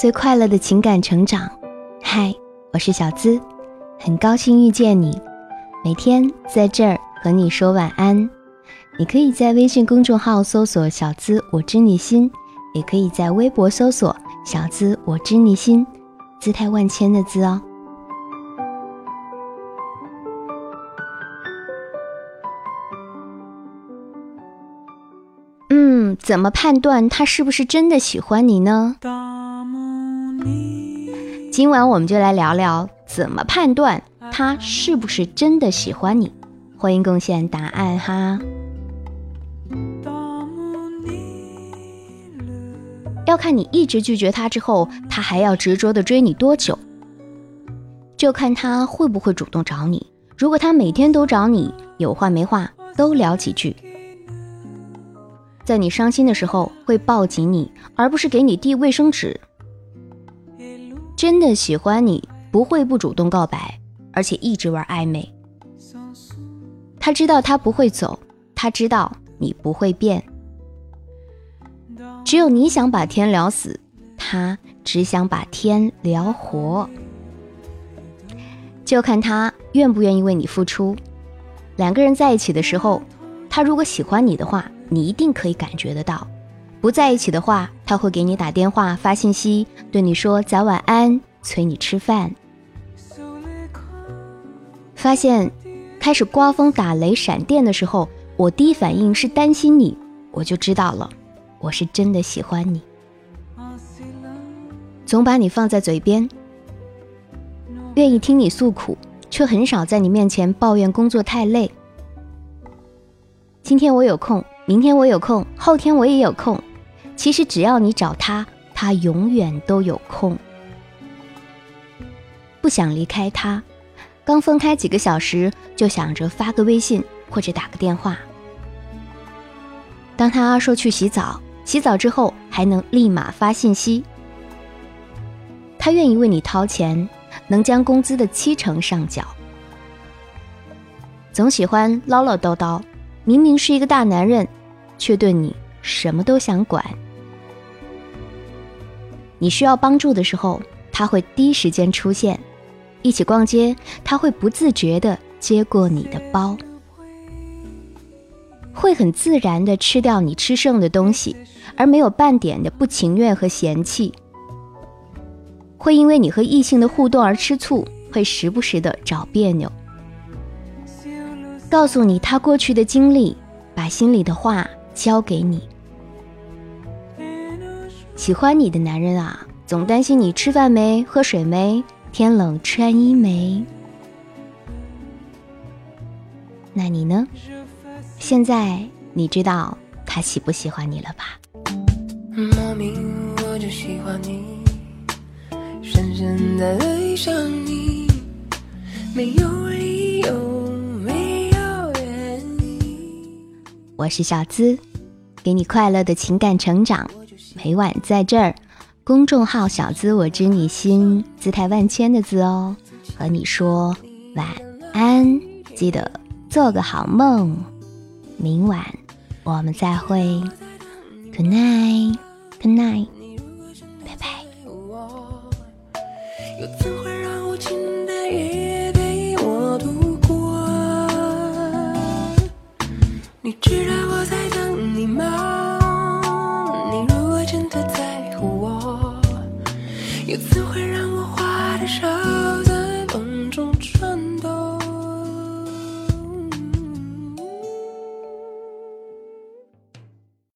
最快乐的情感成长。嗨，我是小资，很高兴遇见你。每天在这儿和你说晚安。你可以在微信公众号搜索“小资我知你心”，也可以在微博搜索“小资我知你心”，姿态万千的“资”哦。嗯，怎么判断他是不是真的喜欢你呢？今晚我们就来聊聊怎么判断他是不是真的喜欢你。欢迎贡献答案哈。要看你一直拒绝他之后，他还要执着的追你多久，就看他会不会主动找你。如果他每天都找你，有话没话都聊几句，在你伤心的时候会抱紧你，而不是给你递卫生纸。真的喜欢你，不会不主动告白，而且一直玩暧昧。他知道他不会走，他知道你不会变。只有你想把天聊死，他只想把天聊活，就看他愿不愿意为你付出。两个人在一起的时候，他如果喜欢你的话，你一定可以感觉得到；不在一起的话，他会给你打电话、发信息，对你说早晚安，催你吃饭。发现开始刮风、打雷、闪电的时候，我第一反应是担心你，我就知道了。我是真的喜欢你，总把你放在嘴边，愿意听你诉苦，却很少在你面前抱怨工作太累。今天我有空，明天我有空，后天我也有空。其实只要你找他，他永远都有空。不想离开他，刚分开几个小时就想着发个微信或者打个电话。当他说去洗澡。洗澡之后还能立马发信息，他愿意为你掏钱，能将工资的七成上缴。总喜欢唠唠叨叨，明明是一个大男人，却对你什么都想管。你需要帮助的时候，他会第一时间出现。一起逛街，他会不自觉地接过你的包。会很自然地吃掉你吃剩的东西，而没有半点的不情愿和嫌弃。会因为你和异性的互动而吃醋，会时不时的找别扭。告诉你他过去的经历，把心里的话交给你。喜欢你的男人啊，总担心你吃饭没、喝水没、天冷穿衣没。那你呢？现在你知道他喜不喜欢你了吧？莫名我就喜欢你，深深的爱上你，没有理由，没有原因。我是小资，给你快乐的情感成长，每晚在这儿，公众号“小资我知你心”，姿态万千的“字哦，和你说晚安，记得做个好梦。明晚我们再会，Good night，Good night，拜拜。又怎会让我花的手在风中颤抖？